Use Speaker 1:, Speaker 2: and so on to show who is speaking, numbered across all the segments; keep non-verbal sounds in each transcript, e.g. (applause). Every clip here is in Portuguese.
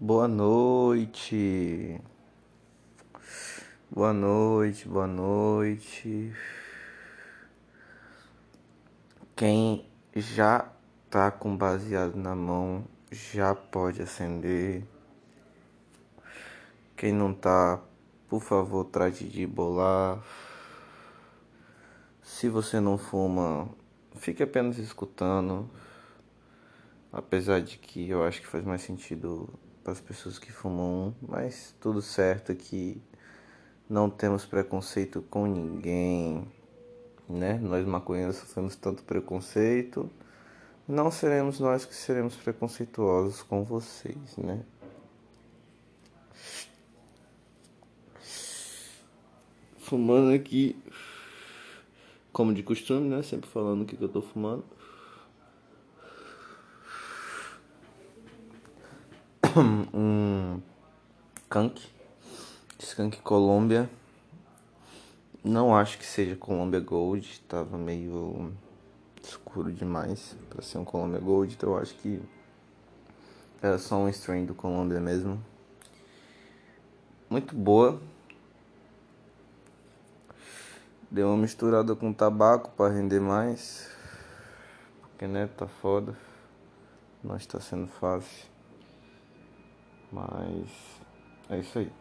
Speaker 1: Boa noite. Boa noite, boa noite. Quem já tá com baseado na mão já pode acender. Quem não tá, por favor, trate de bolar. Se você não fuma, fique apenas escutando. Apesar de que eu acho que faz mais sentido para as pessoas que fumam, mas tudo certo que não temos preconceito com ninguém, né? Nós maconheiros sofremos tanto preconceito, não seremos nós que seremos preconceituosos com vocês, né? Fumando aqui, como de costume, né? Sempre falando o que, que eu tô fumando. (coughs) um skunk, skunk Colômbia. Não acho que seja Colômbia Gold, tava meio escuro demais para ser um Colômbia Gold, então eu acho que era só um strain do Colômbia mesmo. Muito boa. Deu uma misturada com tabaco para render mais. Porque né, tá foda. Não está sendo fácil. Mas é isso aí.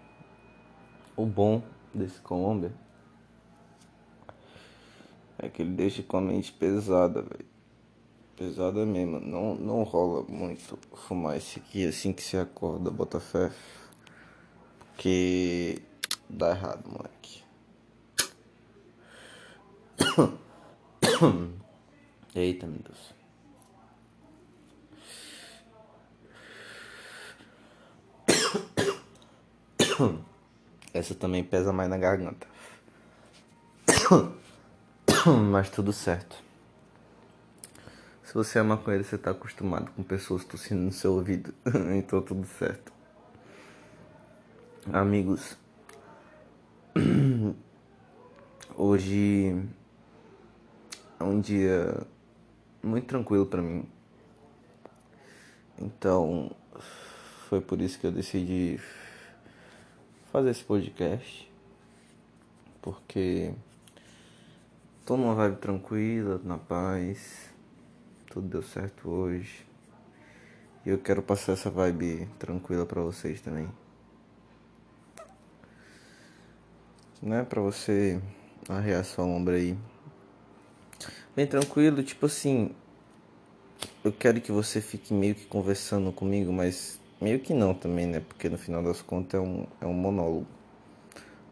Speaker 1: O bom desse Colômbia é que ele deixa com a mente pesada, velho. Pesada mesmo. Não, não rola muito fumar esse aqui assim que você acorda, bota fé. Porque dá errado, moleque. (coughs) Eita, meu Deus. (coughs) Essa também pesa mais na garganta. (coughs) Mas tudo certo. Se você é maconheiro, você tá acostumado com pessoas tossindo no seu ouvido. (coughs) então tudo certo. Amigos, hoje é um dia muito tranquilo para mim. Então, foi por isso que eu decidi fazer esse podcast. Porque tô numa vibe tranquila, na paz. Tudo deu certo hoje. E eu quero passar essa vibe tranquila para vocês também. Né, para você arrear sua ombro aí. Bem tranquilo, tipo assim, eu quero que você fique meio que conversando comigo, mas Meio que não também, né? Porque no final das contas é um, é um monólogo.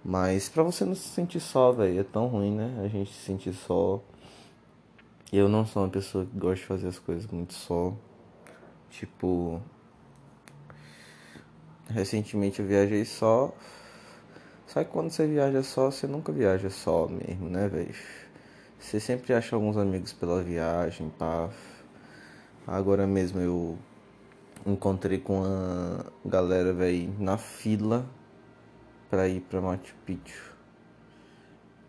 Speaker 1: Mas pra você não se sentir só, velho, é tão ruim, né? A gente se sentir só. Eu não sou uma pessoa que gosta de fazer as coisas muito só. Tipo. Recentemente eu viajei só. Só que quando você viaja só, você nunca viaja só mesmo, né, velho? Você sempre acha alguns amigos pela viagem, pá. Agora mesmo eu encontrei com a galera, velho, na fila pra ir pra Machu Picchu.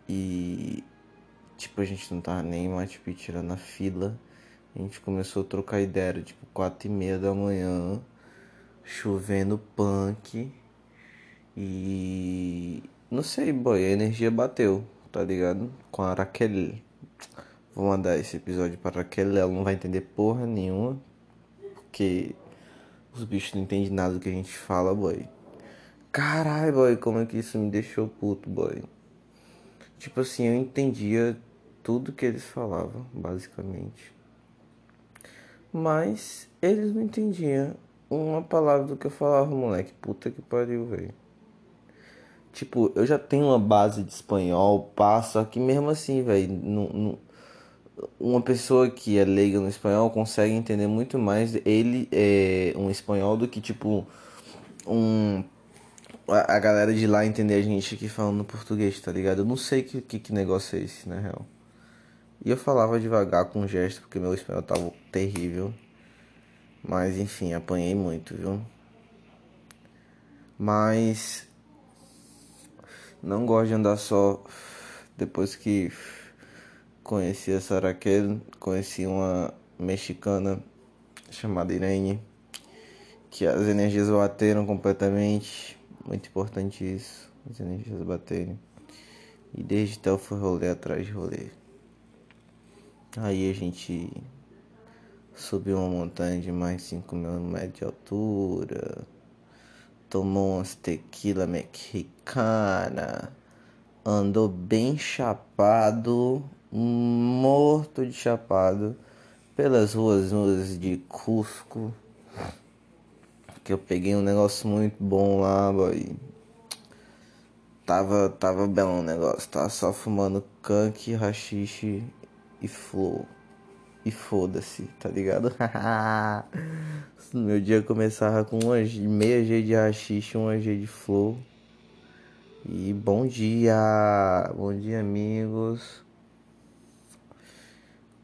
Speaker 1: E tipo, a gente não tava nem em Machu Picchu, era na fila. A gente começou a trocar ideia, era, tipo, quatro e meia da manhã, chovendo punk. E não sei, boy, a energia bateu, tá ligado? Com a Raquel. Vou mandar esse episódio pra Raquel, ela não vai entender porra nenhuma. Porque os bichos não entendem nada do que a gente fala, boy. Caralho, boy, como é que isso me deixou puto, boy. Tipo assim, eu entendia tudo que eles falavam, basicamente. Mas eles não entendiam uma palavra do que eu falava, moleque. Puta que pariu, velho. Tipo, eu já tenho uma base de espanhol, pá, só que mesmo assim, velho, não, não, uma pessoa que é leiga no espanhol consegue entender muito mais ele é um espanhol do que tipo um a, galera de lá entender a gente aqui falando português, tá ligado? Eu não sei que, que, que negócio é esse, na real. E eu falava devagar com gesto porque meu espanhol tava terrível. Mas enfim, apanhei muito, viu? Mas não gosto de andar só depois que Conheci a Saraquel, conheci uma mexicana chamada Irene, que as energias bateram completamente. Muito importante isso, as energias baterem. E desde então foi rolê atrás de rolê. Aí a gente subiu uma montanha de mais de 5 mil metros de altura. Tomou umas tequila mexicana. Andou bem chapado, morto de chapado pelas ruas nuas de Cusco. Que eu peguei um negócio muito bom lá, boy. Tava, tava belo o negócio, tava só fumando canque, rachixe e flow. E foda-se, tá ligado? (laughs) Meu dia começava com uma, meia G de rachixe, uma G de flow. E bom dia, bom dia amigos.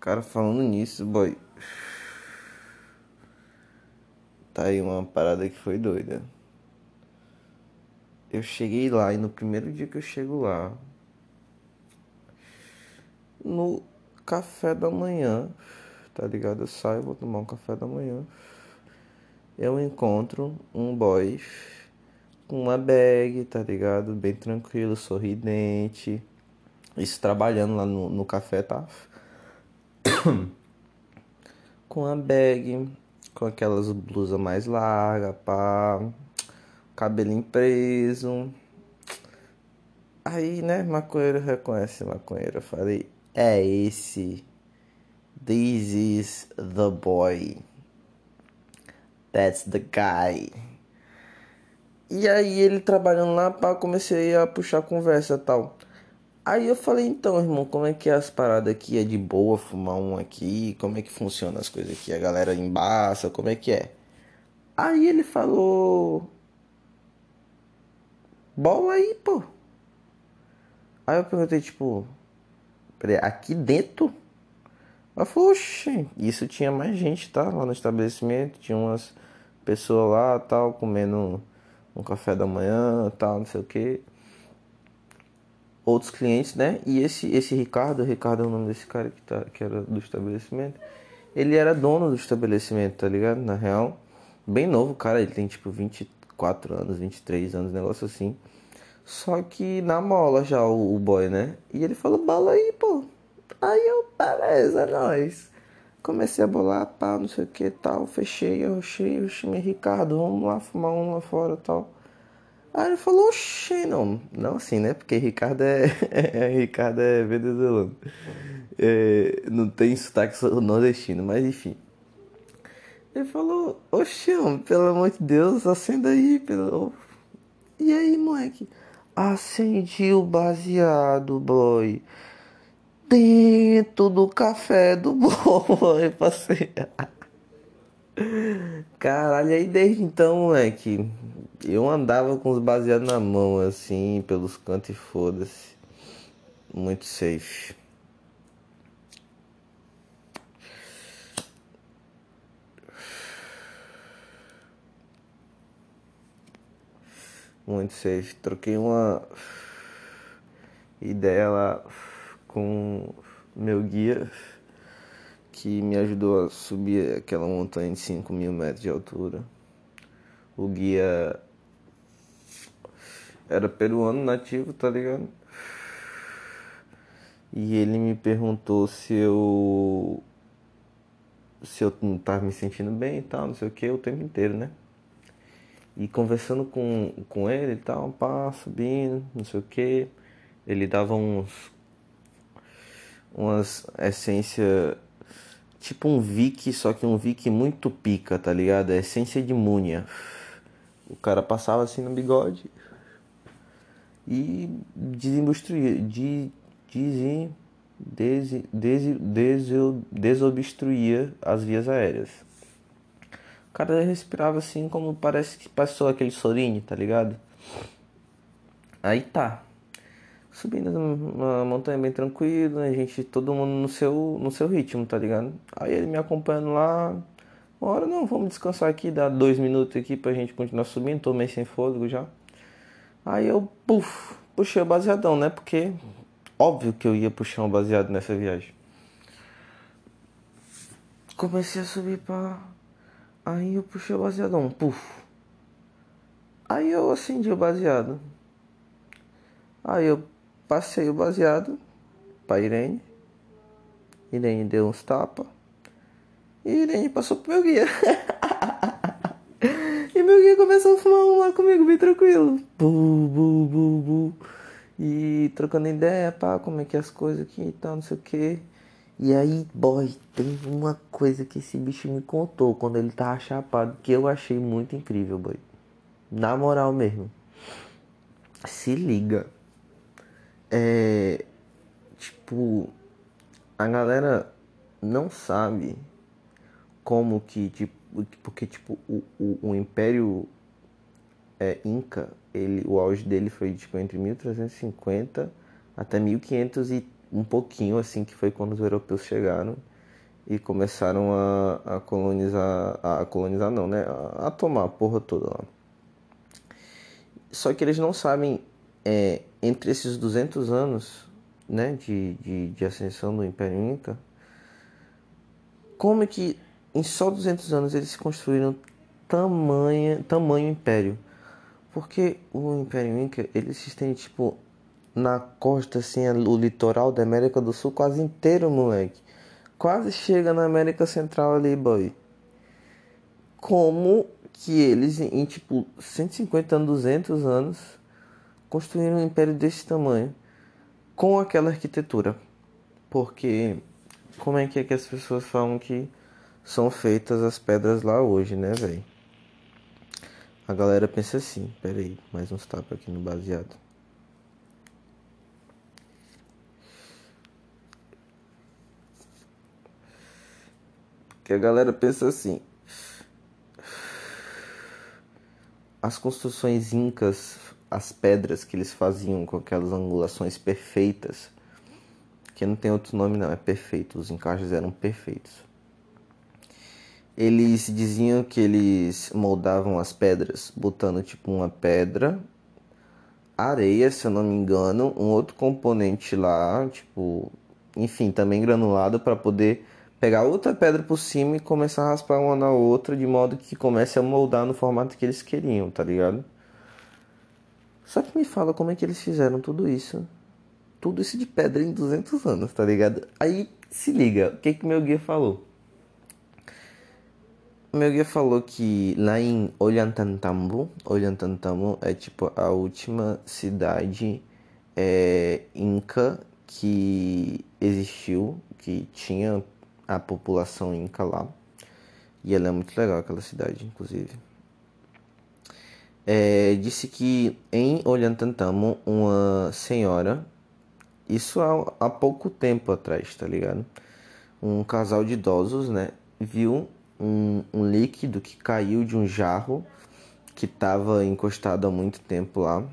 Speaker 1: Cara, falando nisso, boy. Tá aí uma parada que foi doida. Eu cheguei lá e no primeiro dia que eu chego lá, no café da manhã, tá ligado? Eu saio, vou tomar um café da manhã. Eu encontro um boy com uma bag, tá ligado? Bem tranquilo, sorridente. Isso trabalhando lá no, no café, tá? (coughs) com a bag, com aquelas blusas mais largas, pá, cabelinho preso. Aí, né, maconheiro reconhece maconheiro. Eu falei, é esse. This is the boy. That's the guy. E aí ele trabalhando lá, pá, comecei a puxar conversa tal. Aí eu falei, então, irmão, como é que é as paradas aqui? É de boa fumar um aqui? Como é que funciona as coisas aqui? A galera embaça, como é que é? Aí ele falou. Bola aí, pô. Aí eu perguntei, tipo, aqui dentro? Ela falou, oxe, isso tinha mais gente, tá? Lá no estabelecimento, tinha umas pessoas lá, tal, comendo um café da manhã, tal, não sei o que outros clientes, né? E esse esse Ricardo, Ricardo é o nome desse cara que tá que era do estabelecimento. Ele era dono do estabelecimento, tá ligado? Na real, bem novo, cara, ele tem tipo 24 anos, 23 anos, negócio assim. Só que na mola já o, o boy, né? E ele falou: "Bala aí, pô". Aí eu, beleza, é nós. Comecei a bolar, pá, não sei o que tal, fechei, eu achei, eu chamei Ricardo, vamos lá fumar um lá fora tal. Aí ele falou, oxê, não. Não assim, né? Porque Ricardo (laughs) é. é Ricardo é venezuelano. É, não tem sotaque nordestino, mas enfim. Ele falou, oxê, pelo amor de Deus, acenda aí, pelo. E aí, moleque? Acendi o baseado, boy. Dentro do café do (laughs) boy, passei. Caralho, aí desde então, moleque, eu andava com os baseados na mão, assim, pelos cantos e foda-se. Muito safe. Muito safe. Troquei uma ideia lá com meu guia que me ajudou a subir aquela montanha de 5 mil metros de altura. O guia era peruano nativo, tá ligado? E ele me perguntou se eu. se eu não tava me sentindo bem e tal, não sei o que, o tempo inteiro, né? E conversando com, com ele e tal, pá, subindo, não sei o que. Ele dava uns. umas essência tipo um Vic, só que um Vic muito pica, tá ligado? É essência de múnia. O cara passava assim no bigode e desobstruía, de, desen, des, des, des, desobstruía as vias aéreas. O cara respirava assim como parece que passou aquele sorine, tá ligado? Aí tá. Subindo uma montanha bem tranquilo, a gente, todo mundo no seu, no seu ritmo, tá ligado? Aí ele me acompanhando lá. Uma hora não, vamos descansar aqui, dá dois minutos aqui pra gente continuar subindo, tô meio sem fôlego já. Aí eu, puf, puxei o baseadão, né? Porque óbvio que eu ia puxar um baseado nessa viagem. Comecei a subir pra. Aí eu puxei o baseadão, puf. Aí eu acendi o baseado. Aí eu passei o baseado pra Irene. Irene deu uns tapas. E Irene passou pro meu guia. (laughs) e meu guia começou a fumar um lá comigo, bem tranquilo. Bu, bu, bu, bu. E trocando ideia, pá, como é que é as coisas aqui e tal, não sei o que. E aí, boy, tem uma coisa que esse bicho me contou quando ele tava chapado que eu achei muito incrível, boy. Na moral mesmo. Se liga. É. Tipo. A galera não sabe como que, tipo. Porque, tipo, o, o, o Império é, Inca, ele, o auge dele foi, tipo, entre 1350 até 1500 e um pouquinho, assim, que foi quando os europeus chegaram e começaram a, a colonizar. A colonizar, não, né? A, a tomar a porra toda lá. Só que eles não sabem, é, entre esses 200 anos né, de, de, de ascensão do Império Inca, como é que em só 200 anos eles construíram tamanho, tamanho império? Porque o Império Inca, ele se estende, tipo, na costa, assim, o litoral da América do Sul quase inteiro, moleque. Quase chega na América Central ali, boy. Como que eles, em tipo 150 anos, 200 anos, construíram um império desse tamanho com aquela arquitetura. Porque como é que é que as pessoas falam que são feitas as pedras lá hoje, né, velho? A galera pensa assim, pera aí, mais uns tapas aqui no baseado. Que a galera pensa assim, as construções incas, as pedras que eles faziam com aquelas angulações perfeitas, que não tem outro nome não, é perfeito, os encaixes eram perfeitos. Eles diziam que eles moldavam as pedras botando tipo uma pedra, areia, se eu não me engano, um outro componente lá, tipo, enfim, também granulado para poder pegar outra pedra por cima e começar a raspar uma na outra de modo que comece a moldar no formato que eles queriam, tá ligado? Só que me fala como é que eles fizeram tudo isso. Tudo isso de pedra em 200 anos, tá ligado? Aí se liga, o que que meu guia falou? Meu guia falou que lá em Ollantaytambo, Ollantaytambo é tipo a última cidade é, inca que existiu, que tinha a população inca lá. E ela é muito legal, aquela cidade, inclusive. É, disse que em Ollantaytambo, uma senhora, isso há, há pouco tempo atrás, tá ligado? Um casal de idosos, né, viu um, um líquido que caiu de um jarro que estava encostado há muito tempo lá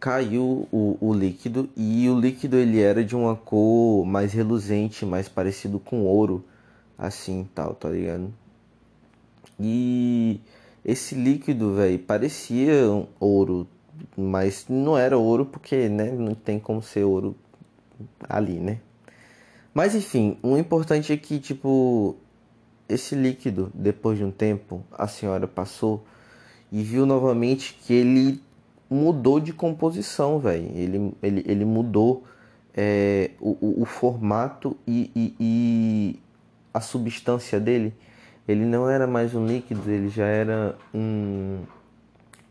Speaker 1: caiu o, o líquido e o líquido ele era de uma cor mais reluzente, mais parecido com ouro, assim tal, tá ligado? E esse líquido, velho, parecia um ouro, mas não era ouro porque, né, não tem como ser ouro ali, né? Mas enfim, o importante é que, tipo, esse líquido, depois de um tempo, a senhora passou e viu novamente que ele mudou de composição, velho. Ele, ele, ele mudou é, o, o, o, formato e, e, e, a substância dele. Ele não era mais um líquido, ele já era um,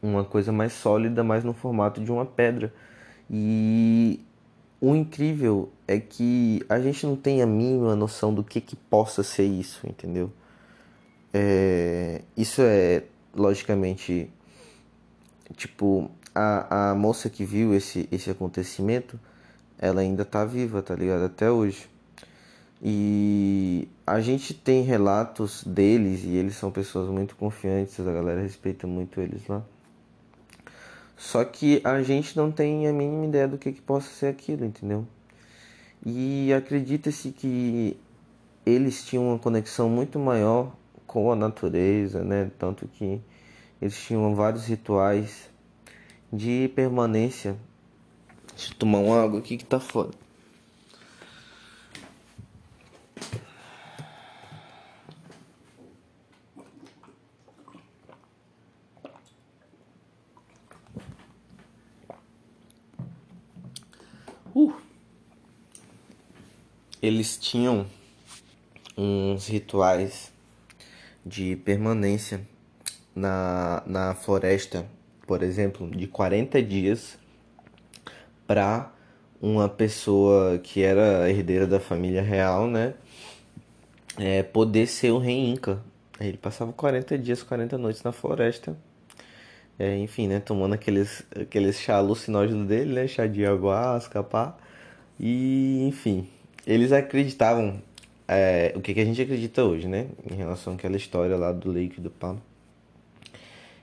Speaker 1: uma coisa mais sólida, mais no formato de uma pedra. E o incrível é que a gente não tem a mínima noção do que, que possa ser isso, entendeu? É, isso é, logicamente, tipo, a, a moça que viu esse, esse acontecimento, ela ainda tá viva, tá ligado? Até hoje. E a gente tem relatos deles e eles são pessoas muito confiantes, a galera respeita muito eles lá. Só que a gente não tem a mínima ideia do que, que possa ser aquilo, entendeu? E acredita-se que eles tinham uma conexão muito maior com a natureza, né? Tanto que eles tinham vários rituais de permanência. Deixa eu tomar uma água aqui que tá foda. Eles tinham uns rituais de permanência na, na floresta, por exemplo, de 40 dias para uma pessoa que era herdeira da família real, né? É, poder ser o rei Inca. Ele passava 40 dias, 40 noites na floresta. É, enfim, né? Tomando aqueles, aqueles chá alucinógeno dele, né? Chá de ayahuasca, pá. E, enfim, eles acreditavam é, o que, que a gente acredita hoje, né? Em relação àquela história lá do Lake do Pano.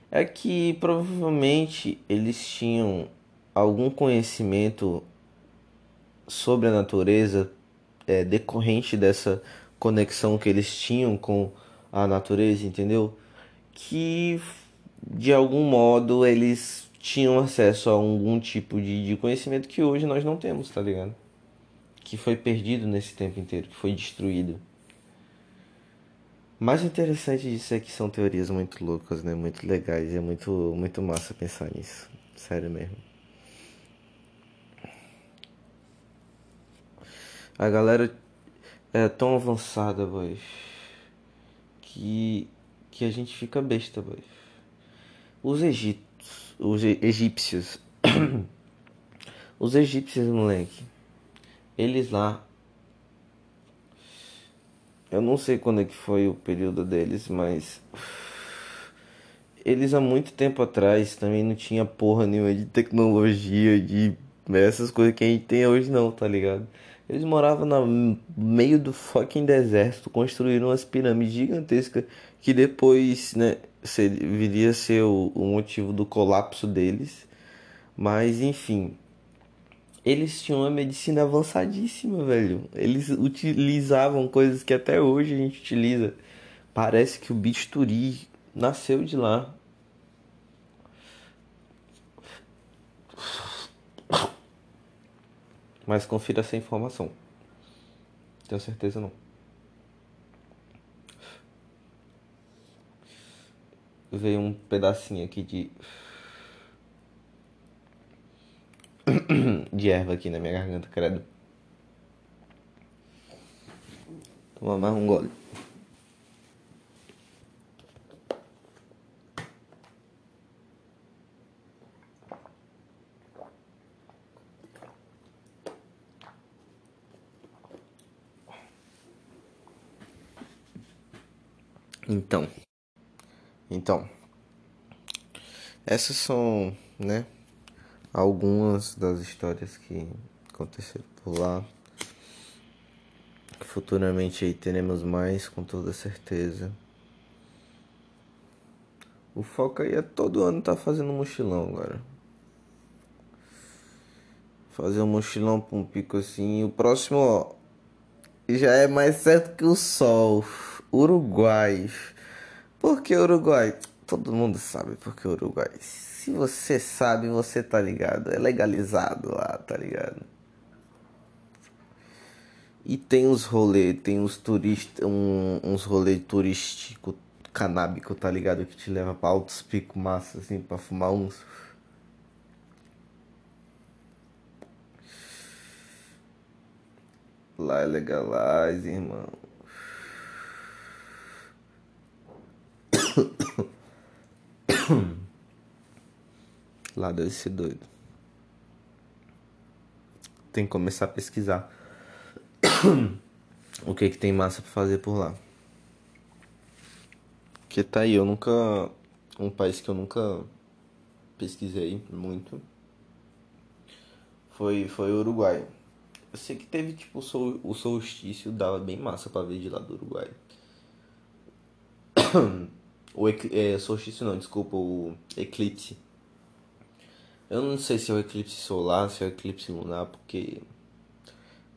Speaker 1: É que provavelmente eles tinham algum conhecimento sobre a natureza é, decorrente dessa conexão que eles tinham com a natureza, entendeu? Que de algum modo eles tinham acesso a algum tipo de, de conhecimento que hoje nós não temos, tá ligado? Que foi perdido nesse tempo inteiro, que foi destruído. Mais interessante disso é que são teorias muito loucas, né? Muito legais. É muito, muito massa pensar nisso. Sério mesmo. A galera é tão avançada, boy, que, que a gente fica besta, boy. Os egípcios, os egípcios, (coughs) os egípcios, moleque eles lá. Eu não sei quando é que foi o período deles, mas. Eles há muito tempo atrás também não tinha porra nenhuma de tecnologia, de essas coisas que a gente tem hoje não, tá ligado? Eles moravam no meio do fucking deserto, construíram umas pirâmides gigantescas que depois, né, viria a ser o, o motivo do colapso deles. Mas enfim, eles tinham uma medicina avançadíssima, velho. Eles utilizavam coisas que até hoje a gente utiliza. Parece que o bisturi nasceu de lá. Mas confira essa informação. Tenho certeza não. Veio um pedacinho aqui de (clears throat) de erva aqui na minha garganta, credo. Toma mais um gole. Então, então, essas são, né, algumas das histórias que aconteceram por lá. Futuramente aí teremos mais, com toda certeza. O foco aí é todo ano tá fazendo mochilão agora. Fazer um mochilão pra um pico assim. E o próximo, ó, já é mais certo que o sol. Uruguai. Por que Uruguai? Todo mundo sabe por que Uruguai se você sabe, você tá ligado. É legalizado lá, tá ligado? E tem uns rolê, tem uns turistas, um, uns rolê turístico canábico, tá ligado? Que te leva pra altos picos massa, assim, pra fumar uns. Lá é legalize, irmão. (coughs) Lá deve ser doido. Tem que começar a pesquisar (coughs) o que que tem massa pra fazer por lá. Que tá aí, eu nunca. Um país que eu nunca pesquisei muito foi, foi o Uruguai. Eu sei que teve tipo o solstício, dava bem massa pra ver de lá do Uruguai. (coughs) O é, solstício não, desculpa, o eclipse eu não sei se é o eclipse solar, se é o eclipse lunar, porque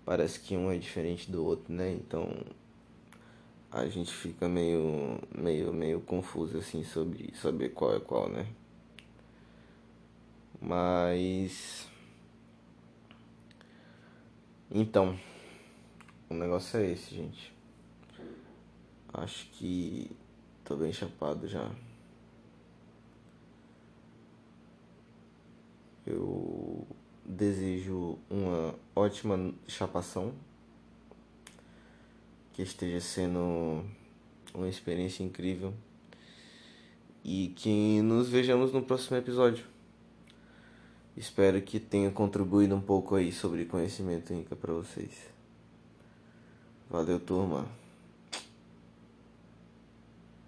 Speaker 1: parece que um é diferente do outro, né? Então a gente fica meio meio meio confuso assim sobre saber qual é qual, né? Mas então, o negócio é esse, gente. Acho que tô bem chapado já. Eu desejo uma ótima chapação. Que esteja sendo uma experiência incrível. E que nos vejamos no próximo episódio. Espero que tenha contribuído um pouco aí sobre conhecimento Inca para vocês. Valeu, turma.